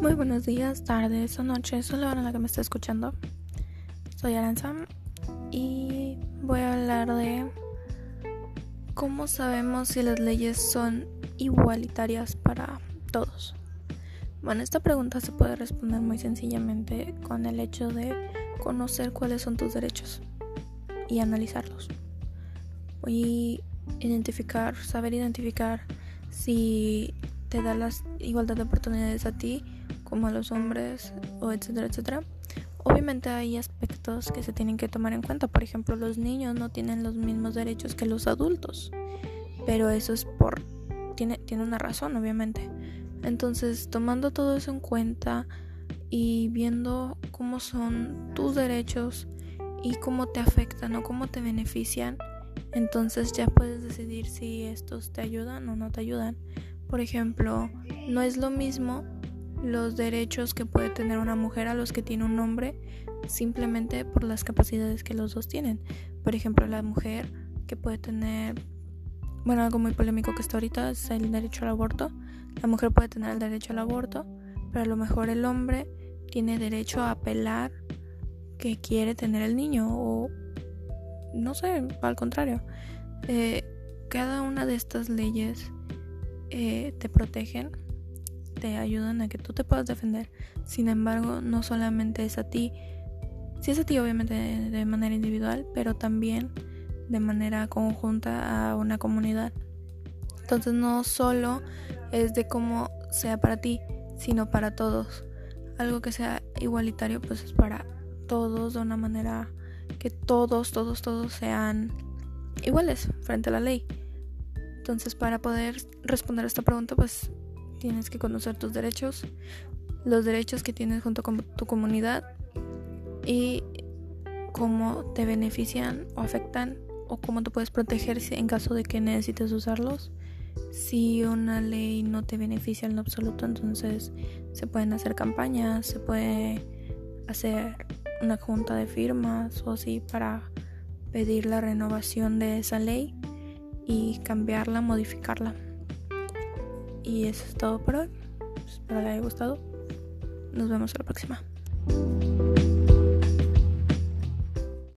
buenos días, tardes o noches o la hora en la que me está escuchando. Soy Aranza y voy a hablar de cómo sabemos si las leyes son igualitarias para todos. Bueno, esta pregunta se puede responder muy sencillamente con el hecho de conocer cuáles son tus derechos y analizarlos. Y identificar, saber identificar si te da la igualdad de oportunidades a ti como a los hombres o etcétera, etcétera. Obviamente hay aspectos que se tienen que tomar en cuenta. Por ejemplo, los niños no tienen los mismos derechos que los adultos. Pero eso es por... Tiene, tiene una razón, obviamente. Entonces, tomando todo eso en cuenta y viendo cómo son tus derechos y cómo te afectan o cómo te benefician, entonces ya puedes decidir si estos te ayudan o no te ayudan. Por ejemplo, no es lo mismo los derechos que puede tener una mujer a los que tiene un hombre simplemente por las capacidades que los dos tienen. Por ejemplo, la mujer que puede tener, bueno, algo muy polémico que está ahorita es el derecho al aborto. La mujer puede tener el derecho al aborto, pero a lo mejor el hombre tiene derecho a apelar que quiere tener el niño o no sé, al contrario. Eh, cada una de estas leyes eh, te protegen, te ayudan a que tú te puedas defender. Sin embargo, no solamente es a ti, sí es a ti obviamente de, manera individual, pero también de manera conjunta a una comunidad. Entonces no solo es de cómo sea para ti, sino para todos. Algo que sea igualitario pues es para todos de una manera que todos, todos, todos sean iguales frente a la ley. Entonces, para poder responder a esta pregunta, pues tienes que conocer tus derechos, los derechos que tienes junto con tu comunidad y cómo te benefician o afectan o cómo te puedes proteger en caso de que necesites usarlos. Si una ley no te beneficia en lo absoluto, entonces se pueden hacer campañas, se puede hacer una junta de firmas o así para pedir la renovación de esa ley y cambiarla, modificarla. Y eso es todo por hoy. Espero les haya gustado. Nos vemos a la próxima.